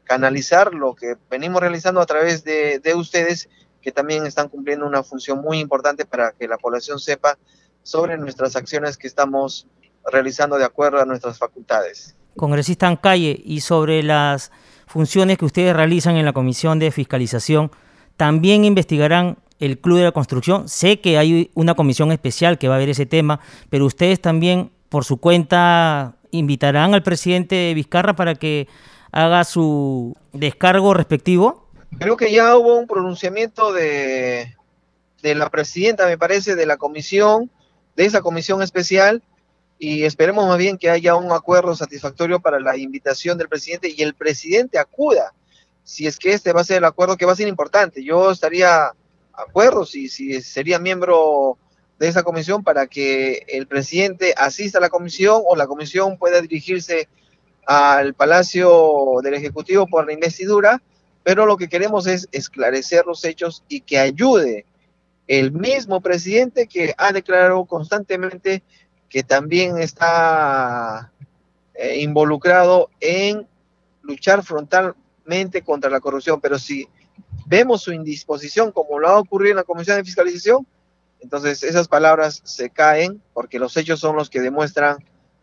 canalizar lo que venimos realizando a través de, de ustedes, que también están cumpliendo una función muy importante para que la población sepa sobre nuestras acciones que estamos realizando de acuerdo a nuestras facultades. Congresista en calle, y sobre las funciones que ustedes realizan en la Comisión de Fiscalización, también investigarán el Club de la Construcción. Sé que hay una comisión especial que va a ver ese tema, pero ustedes también, por su cuenta, invitarán al presidente Vizcarra para que haga su descargo respectivo. Creo que ya hubo un pronunciamiento de, de la presidenta, me parece, de la comisión, de esa comisión especial, y esperemos más bien que haya un acuerdo satisfactorio para la invitación del presidente y el presidente acuda, si es que este va a ser el acuerdo que va a ser importante. Yo estaría de acuerdo si, si sería miembro de esa comisión para que el presidente asista a la comisión o la comisión pueda dirigirse al Palacio del Ejecutivo por la investidura, pero lo que queremos es esclarecer los hechos y que ayude el mismo presidente que ha declarado constantemente que también está eh, involucrado en luchar frontalmente contra la corrupción, pero si vemos su indisposición como lo ha ocurrido en la Comisión de Fiscalización, entonces esas palabras se caen porque los hechos son los que demuestran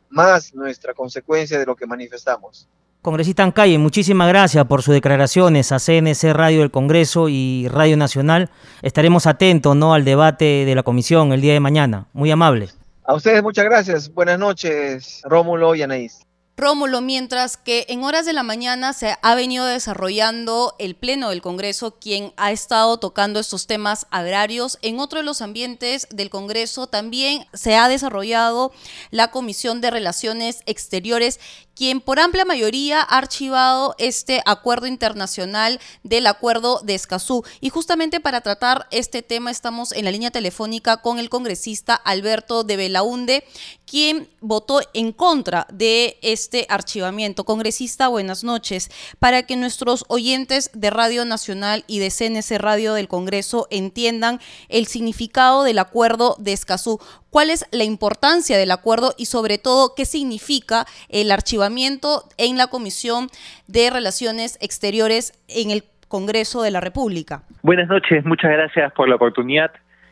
más nuestra consecuencia de lo que manifestamos. Congresista Ancalle, muchísimas gracias por sus declaraciones a CNC Radio del Congreso y Radio Nacional. Estaremos atentos ¿no? al debate de la comisión el día de mañana. Muy amable. A ustedes muchas gracias. Buenas noches, Rómulo y Anaís. Rómulo, mientras que en horas de la mañana se ha venido desarrollando el Pleno del Congreso, quien ha estado tocando estos temas agrarios, en otro de los ambientes del Congreso también se ha desarrollado la Comisión de Relaciones Exteriores, quien por amplia mayoría ha archivado este acuerdo internacional del acuerdo de Escazú. Y justamente para tratar este tema estamos en la línea telefónica con el congresista Alberto de Belaunde, quien votó en contra de este archivamiento. Congresista, buenas noches. Para que nuestros oyentes de Radio Nacional y de CNC Radio del Congreso entiendan el significado del acuerdo de Escazú, cuál es la importancia del acuerdo y sobre todo qué significa el archivamiento en la Comisión de Relaciones Exteriores en el Congreso de la República. Buenas noches, muchas gracias por la oportunidad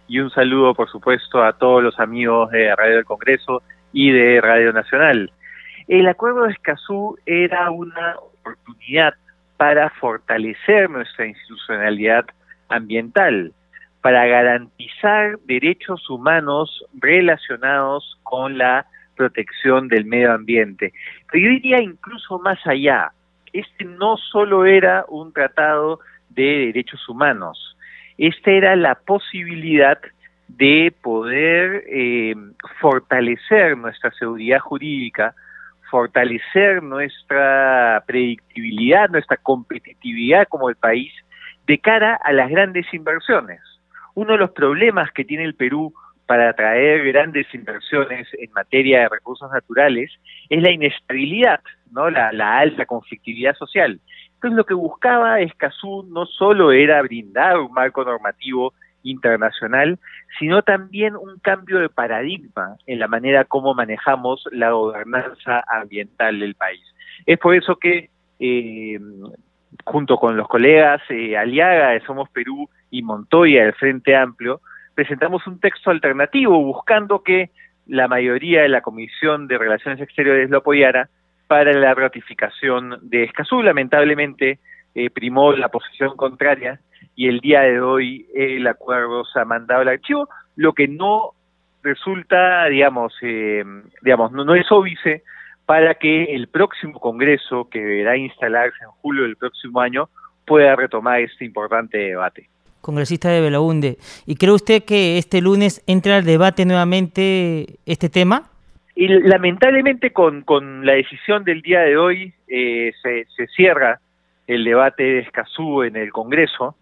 y un saludo, por supuesto, a todos los amigos de Radio del Congreso y de Radio Nacional. El acuerdo de Escazú era una oportunidad para fortalecer nuestra institucionalidad ambiental para garantizar derechos humanos relacionados con la protección del medio ambiente. Pero yo diría incluso más allá, este no solo era un tratado de derechos humanos, este era la posibilidad de poder eh, fortalecer nuestra seguridad jurídica, fortalecer nuestra predictibilidad, nuestra competitividad como el país de cara a las grandes inversiones. Uno de los problemas que tiene el Perú para atraer grandes inversiones en materia de recursos naturales es la inestabilidad, ¿no? la, alta conflictividad social. Entonces lo que buscaba Escazú no solo era brindar un marco normativo internacional, sino también un cambio de paradigma en la manera como manejamos la gobernanza ambiental del país. Es por eso que eh, junto con los colegas eh, Aliaga de Somos Perú y Montoya del Frente Amplio, presentamos un texto alternativo buscando que la mayoría de la Comisión de Relaciones Exteriores lo apoyara para la ratificación de Escazú. Lamentablemente eh, primó la posición contraria y el día de hoy el acuerdo se ha mandado al archivo, lo que no resulta, digamos, eh, digamos no, no es óbice para que el próximo Congreso, que deberá instalarse en julio del próximo año, pueda retomar este importante debate. Congresista de Belaunde, ¿y cree usted que este lunes entra al debate nuevamente este tema? Y lamentablemente con, con la decisión del día de hoy eh, se, se, cierra el debate de Escazú en el Congreso.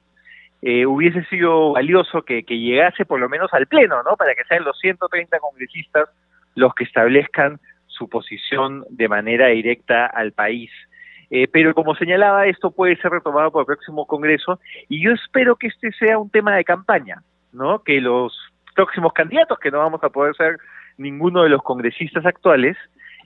Eh, hubiese sido valioso que, que, llegase por lo menos al Pleno, ¿no? Para que sean los 130 congresistas los que establezcan su posición de manera directa al país. Eh, pero como señalaba, esto puede ser retomado por el próximo Congreso y yo espero que este sea un tema de campaña, ¿no? Que los próximos candidatos, que no vamos a poder ser ninguno de los congresistas actuales,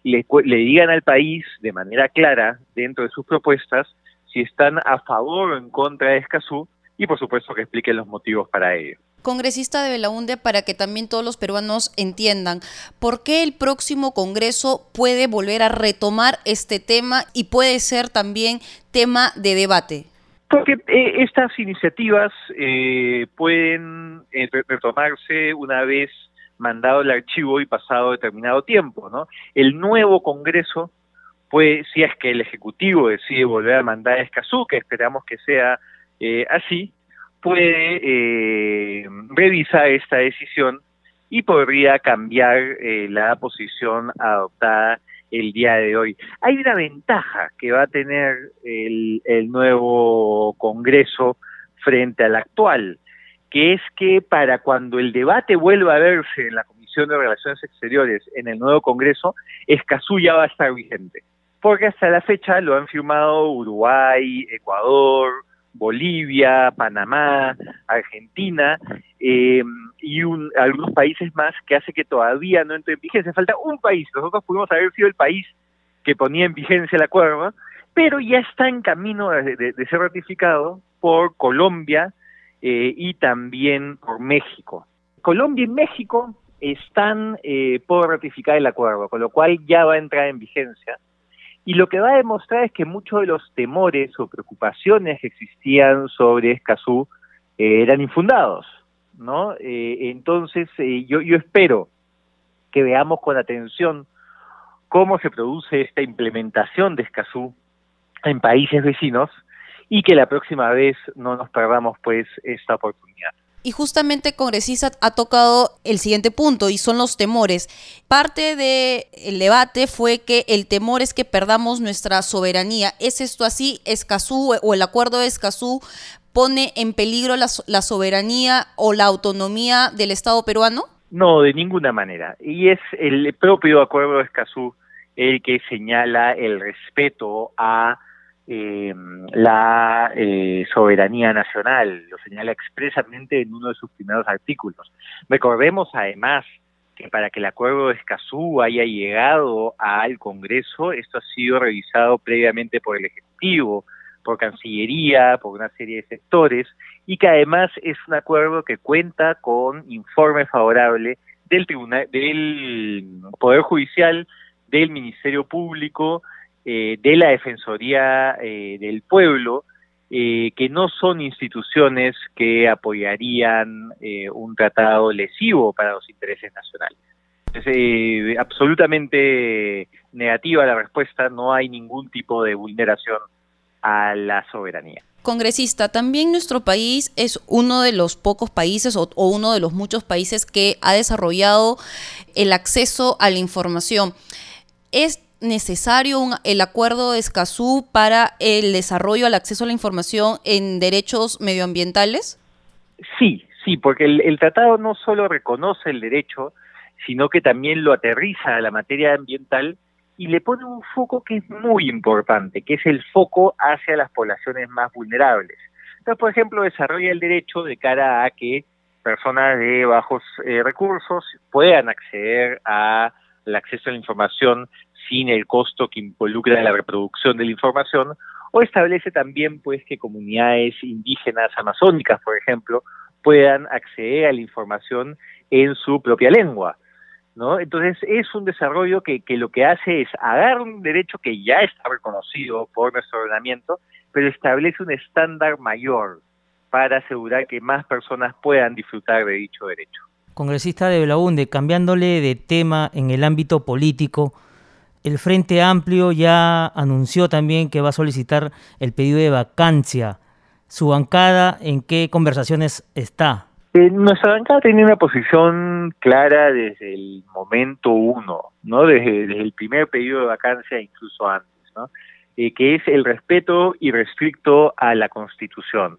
le, le digan al país de manera clara, dentro de sus propuestas, si están a favor o en contra de Escazú y por supuesto que expliquen los motivos para ello congresista de Belaunde para que también todos los peruanos entiendan por qué el próximo Congreso puede volver a retomar este tema y puede ser también tema de debate. Porque eh, estas iniciativas eh, pueden eh, retomarse una vez mandado el archivo y pasado determinado tiempo, ¿no? El nuevo Congreso, pues, si es que el Ejecutivo decide volver a mandar a Escazú, que esperamos que sea así, puede eh, revisar esta decisión y podría cambiar eh, la posición adoptada el día de hoy. Hay una ventaja que va a tener el, el nuevo Congreso frente al actual, que es que para cuando el debate vuelva a verse en la Comisión de Relaciones Exteriores en el nuevo Congreso, Escazú ya va a estar vigente. Porque hasta la fecha lo han firmado Uruguay, Ecuador, Bolivia, Panamá, Argentina eh, y algunos países más que hace que todavía no entre en vigencia. Falta un país, nosotros pudimos haber sido el país que ponía en vigencia el acuerdo, pero ya está en camino de, ser ratificado por Colombia eh, y también por México. Colombia y México están eh, por ratificar el acuerdo, con lo cual ya va a entrar en vigencia y lo que va a demostrar es que muchos de los temores o preocupaciones que existían sobre Escazú eh, eran infundados, ¿no? Eh, entonces, eh, yo, yo espero que veamos con atención cómo se produce esta implementación de Escazú en países vecinos y que la próxima vez no nos perdamos pues esta oportunidad. Y justamente congresista ha tocado el siguiente punto y son los temores. Parte del debate fue que el temor es que perdamos nuestra soberanía. ¿Es esto así? ¿Escazú o el acuerdo de Escazú pone en peligro la, la soberanía o la autonomía del Estado peruano? No, de ninguna manera. Y es el propio acuerdo de Escazú el que señala el respeto a eh, la eh, soberanía nacional, lo señala expresamente en uno de sus primeros artículos. Recordemos además que para que el acuerdo de Escazú haya llegado al Congreso, esto ha sido revisado previamente por el Ejecutivo, por Cancillería, por una serie de sectores, y que además es un acuerdo que cuenta con informe favorable del Tribunal, del Poder Judicial, del Ministerio Público, eh, de la Defensoría eh, del Pueblo, eh, que no son instituciones que apoyarían un tratado lesivo para los intereses nacionales. Es absolutamente negativa la respuesta, no hay ningún tipo de vulneración a la soberanía. Congresista, también nuestro país es uno de los pocos países o, o, uno de los muchos países que ha desarrollado el acceso a la información. ¿Es necesario el acuerdo de Escazú para el desarrollo al acceso a la información en derechos medioambientales? Sí, sí, porque el, tratado no solo reconoce el derecho, sino que también lo aterriza a la materia ambiental y le pone un foco que es muy importante, que es el foco hacia las poblaciones más vulnerables. Entonces, por ejemplo, desarrolla el derecho de cara a que personas de bajos eh, recursos puedan acceder al acceso a la información sin el costo que involucra la reproducción de la información, o establece también pues que comunidades indígenas amazónicas, por ejemplo, puedan acceder a la información en su propia lengua. ¿no? Entonces es un desarrollo que, que lo que hace es agarrar un derecho que ya está reconocido por nuestro ordenamiento, pero establece un estándar mayor para asegurar que más personas puedan disfrutar de dicho derecho. Congresista de Belaunde, cambiándole de tema en el ámbito político, el Frente Amplio ya anunció también que va a solicitar el pedido de vacancia. ¿Su bancada en qué conversaciones está? Eh, nuestra bancada tiene una posición clara desde el momento uno, no desde, el primer pedido de vacancia, incluso antes, ¿no? Eh, que es el respeto irrestricto a la Constitución.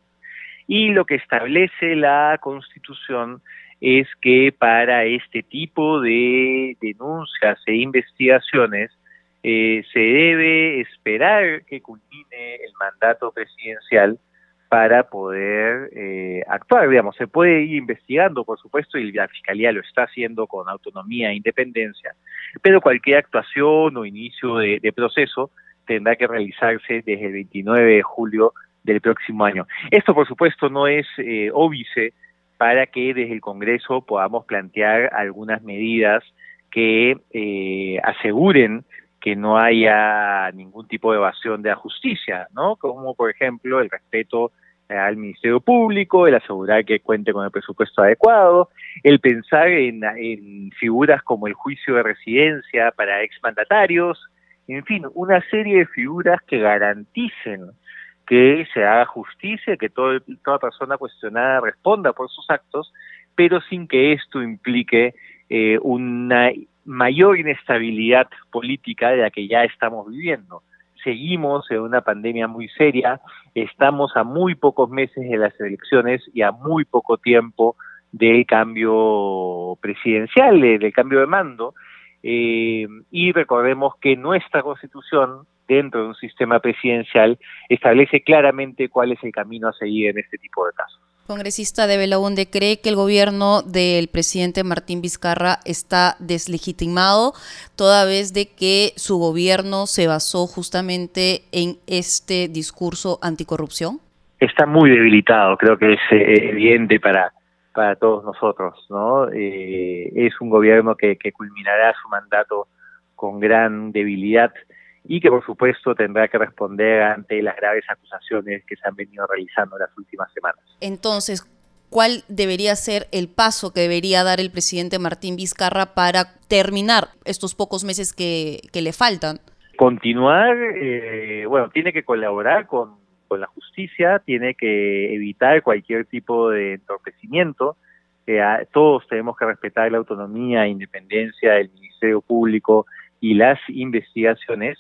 Y lo que establece la Constitución es que para este tipo de denuncias e investigaciones eh, se debe esperar que culmine el mandato presidencial para poder eh, actuar. Digamos, se puede ir investigando, por supuesto, y la Fiscalía lo está haciendo con autonomía e independencia, pero cualquier actuación o inicio de, proceso tendrá que realizarse desde el 29 de julio del próximo año. Esto, por supuesto, no es eh, para que desde el Congreso podamos plantear algunas medidas que eh, aseguren que no haya ningún tipo de evasión de la justicia, ¿no? Como por ejemplo el respeto al Ministerio Público, el asegurar que cuente con el presupuesto adecuado, el pensar en, en figuras como el juicio de residencia para exmandatarios, en fin, una serie de figuras que garanticen que se haga justicia, que todo, toda persona cuestionada responda por sus actos, pero sin que esto implique eh, una mayor inestabilidad política de la que ya estamos viviendo. Seguimos en una pandemia muy seria, estamos a muy pocos meses de las elecciones y a muy poco tiempo del cambio presidencial, del cambio de mando, eh, y recordemos que nuestra constitución, dentro de un sistema presidencial, establece claramente cuál es el camino a seguir en este tipo de casos congresista de Belaunde cree que el gobierno del presidente Martín Vizcarra está deslegitimado toda vez de que su gobierno se basó justamente en este discurso anticorrupción? Está muy debilitado, creo que es eh, evidente para, para todos nosotros, ¿no? Eh, es un gobierno que, que culminará su mandato con gran debilidad y que por supuesto tendrá que responder ante las graves acusaciones que se han venido realizando en las últimas semanas. Entonces, cuál debería ser el paso que debería dar el presidente Martín Vizcarra para terminar estos pocos meses que, le faltan. Continuar, eh, bueno, tiene que colaborar con, con, la justicia, tiene que evitar cualquier tipo de entorpecimiento. todos tenemos que respetar la autonomía e independencia del Ministerio Público y las investigaciones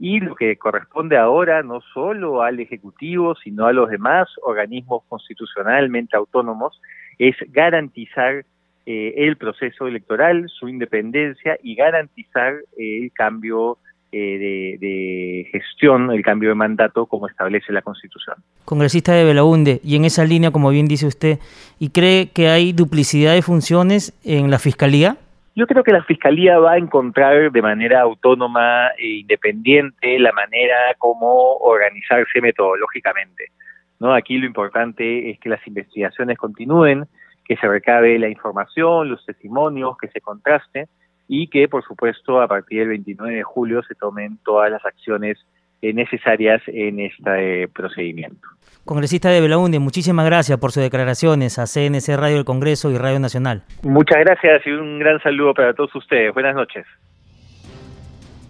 y lo que corresponde ahora no solo al Ejecutivo, sino a los demás organismos constitucionalmente autónomos, es garantizar eh, el proceso electoral, su independencia y garantizar el cambio eh, de, gestión, el cambio de mandato como establece la Constitución. Congresista de Belaunde, y en esa línea, como bien dice usted, ¿y cree que hay duplicidad de funciones en la Fiscalía? Yo creo que la Fiscalía va a encontrar de manera autónoma e independiente la manera como organizarse metodológicamente. ¿no? Aquí lo importante es que las investigaciones continúen, que se recabe la información, los testimonios, que se contraste y que, por supuesto, a partir del 29 de julio se tomen todas las acciones eh, necesarias en este procedimiento. Congresista de Belaunde, muchísimas gracias por sus declaraciones a CNC Radio del Congreso y Radio Nacional. Muchas gracias y un gran saludo para todos ustedes. Buenas noches.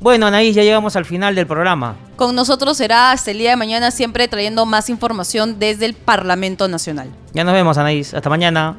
Bueno, Anaís, ya llegamos al final del programa. Con nosotros será hasta el día de mañana, siempre trayendo más información desde el Parlamento Nacional. Ya nos vemos, Anaís. Hasta mañana.